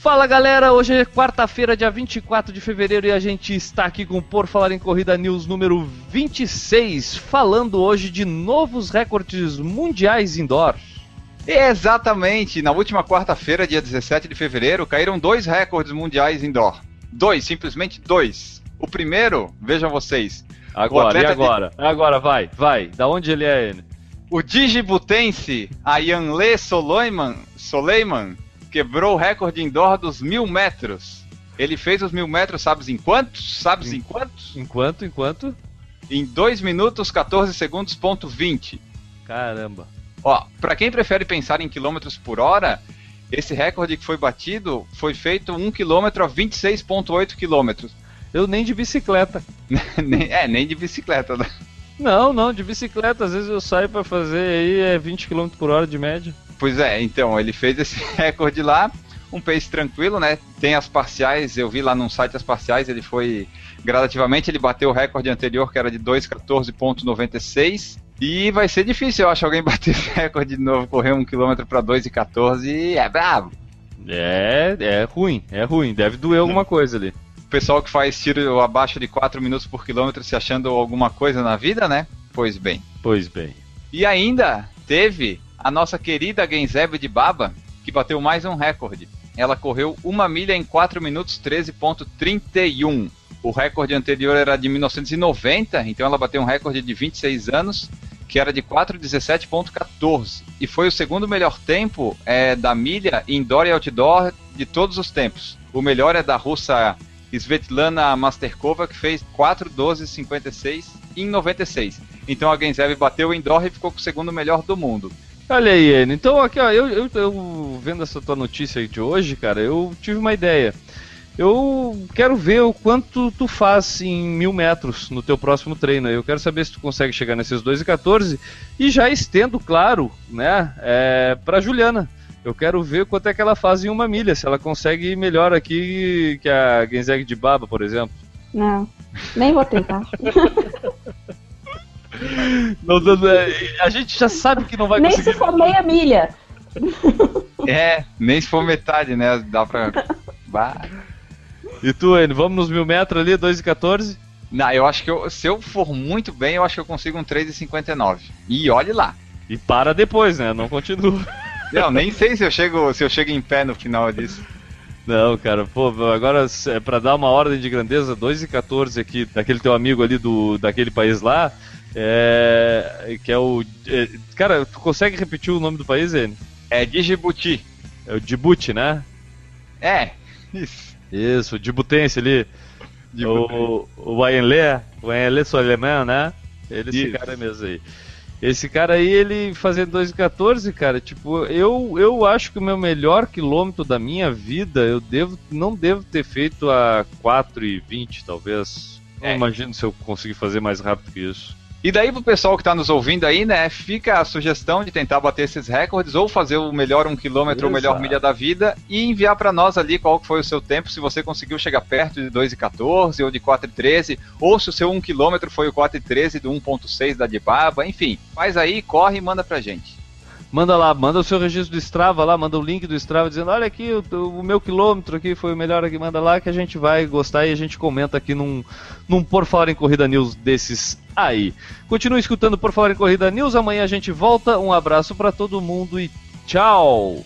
Fala galera, hoje é quarta-feira, dia 24 de fevereiro e a gente está aqui com o Por Falar em Corrida News número 26, falando hoje de novos recordes mundiais indoor. Exatamente, na última quarta-feira, dia 17 de fevereiro, caíram dois recordes mundiais indoor. Dois, simplesmente dois. O primeiro, vejam vocês. Agora, e agora? De... Agora, vai, vai. Da onde ele é ele? O digibutense Ayanle Soleiman, Soleiman quebrou o recorde indoor dos mil metros. Ele fez os mil metros, sabes em quantos? Sabes em, em quantos? Em quanto? Em quanto? Em 2 minutos 14 segundos ponto 20. Caramba. Ó, para quem prefere pensar em quilômetros por hora, esse recorde que foi batido foi feito 1 km a 26.8 km. Eu nem de bicicleta. é, nem de bicicleta, né? Não, não, de bicicleta. Às vezes eu saio para fazer aí é 20 km por hora de média. Pois é, então, ele fez esse recorde lá, um pace tranquilo, né? Tem as parciais, eu vi lá no site as parciais, ele foi gradativamente, ele bateu o recorde anterior, que era de 2,14,96. E vai ser difícil, eu acho, alguém bater esse recorde de novo, correr um quilômetro para 2,14 é bravo. É, é ruim, é ruim, deve doer alguma coisa ali. O pessoal que faz tiro abaixo de 4 minutos por quilômetro se achando alguma coisa na vida, né? Pois bem. Pois bem. E ainda teve a nossa querida Genzebe de Baba, que bateu mais um recorde. Ela correu uma milha em 4 minutos 13.31. O recorde anterior era de 1990, então ela bateu um recorde de 26 anos, que era de 4:17.14 e foi o segundo melhor tempo é, da milha indoor e outdoor de todos os tempos. O melhor é da russa Svetlana Masterkova, que fez 4:12.56 em 96. Então a Genzev bateu indoor e ficou com o segundo melhor do mundo. Olha aí, Enio. Então, aqui, ó, eu, eu, eu, vendo essa tua notícia de hoje, cara, eu tive uma ideia. Eu quero ver o quanto tu faz em mil metros no teu próximo treino. Eu quero saber se tu consegue chegar nesses 2,14 e já estendo, claro, né, é, para Juliana. Eu quero ver quanto é que ela faz em uma milha, se ela consegue ir melhor aqui que a Genzeg de Baba, por exemplo. Não, nem vou tentar. Não, não, a gente já sabe que não vai nem conseguir. Nem se for meia milha. É, nem se for metade, né? Dá pra. Bah. E tu, Enio, vamos nos mil metros ali, 2,14? Não, eu acho que eu, se eu for muito bem, eu acho que eu consigo um 3,59. E olhe lá. E para depois, né? Não continua. Não, nem sei se eu chego, se eu chego em pé no final disso. Não, cara, pô, agora é pra dar uma ordem de grandeza, 2,14 aqui, daquele teu amigo ali do, daquele país lá, é, que é o. É, cara, tu consegue repetir o nome do país, N? É Djibouti. É o Djibouti, né? É, isso. Isso, o Djibutense ali. O, o Ayenle, o Ayenle Soleman, né? Ele, esse cara mesmo aí. Esse cara aí, ele fazendo 2,14, cara, tipo, eu, eu acho que o meu melhor quilômetro da minha vida, eu devo não devo ter feito a 4,20, talvez. Não é. imagino se eu conseguir fazer mais rápido que isso. E daí pro pessoal que está nos ouvindo aí, né, fica a sugestão de tentar bater esses recordes ou fazer o melhor um quilômetro ou melhor milha da vida e enviar para nós ali qual foi o seu tempo, se você conseguiu chegar perto de 2,14 ou de 4,13, ou se o seu 1 quilômetro foi o 4,13 do 1,6 da Dibaba, enfim, faz aí, corre e manda pra gente. Manda lá, manda o seu registro do Strava lá, manda o link do Strava dizendo, olha aqui, o, o, meu quilômetro aqui foi o melhor aqui, manda lá que a gente vai gostar e a gente comenta aqui num, num Por Falar em Corrida News desses aí. Continue escutando Por Falar em Corrida News, amanhã a gente volta, um abraço para todo mundo e tchau!